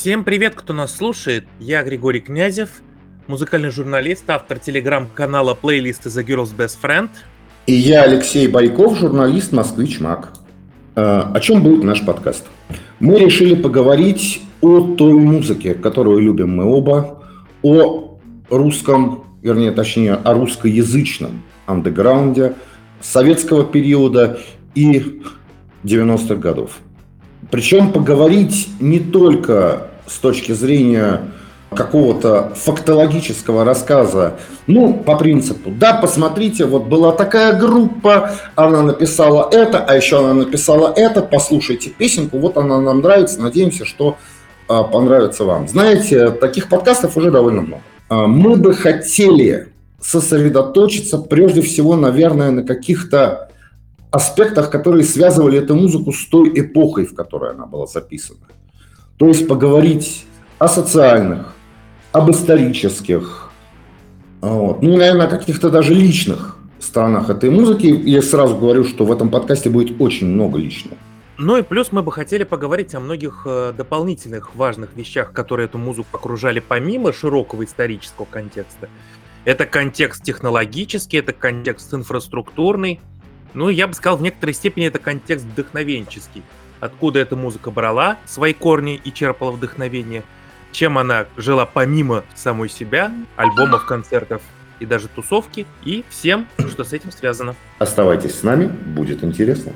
Всем привет, кто нас слушает. Я Григорий Князев, музыкальный журналист, автор телеграм-канала плейлисты The Girl's Best Friend. И я Алексей Байков, журналист «Москвич Мак». Э, о чем будет наш подкаст? Мы решили поговорить о той музыке, которую любим мы оба, о русском, вернее, точнее, о русскоязычном андеграунде советского периода и 90-х годов. Причем поговорить не только с точки зрения какого-то фактологического рассказа. Ну, по принципу, да, посмотрите, вот была такая группа, она написала это, а еще она написала это, послушайте песенку, вот она нам нравится, надеемся, что а, понравится вам. Знаете, таких подкастов уже довольно много. А, мы бы хотели сосредоточиться прежде всего, наверное, на каких-то аспектах, которые связывали эту музыку с той эпохой, в которой она была записана. То есть поговорить о социальных, об исторических, вот. ну, наверное, о каких-то даже личных сторонах этой музыки. Я сразу говорю, что в этом подкасте будет очень много личного. Ну и плюс мы бы хотели поговорить о многих э, дополнительных важных вещах, которые эту музыку окружали помимо широкого исторического контекста. Это контекст технологический, это контекст инфраструктурный, ну, я бы сказал, в некоторой степени это контекст вдохновенческий. Откуда эта музыка брала свои корни и черпала вдохновение, чем она жила помимо самой себя, альбомов, концертов и даже тусовки, и всем, что с этим связано. Оставайтесь с нами, будет интересно.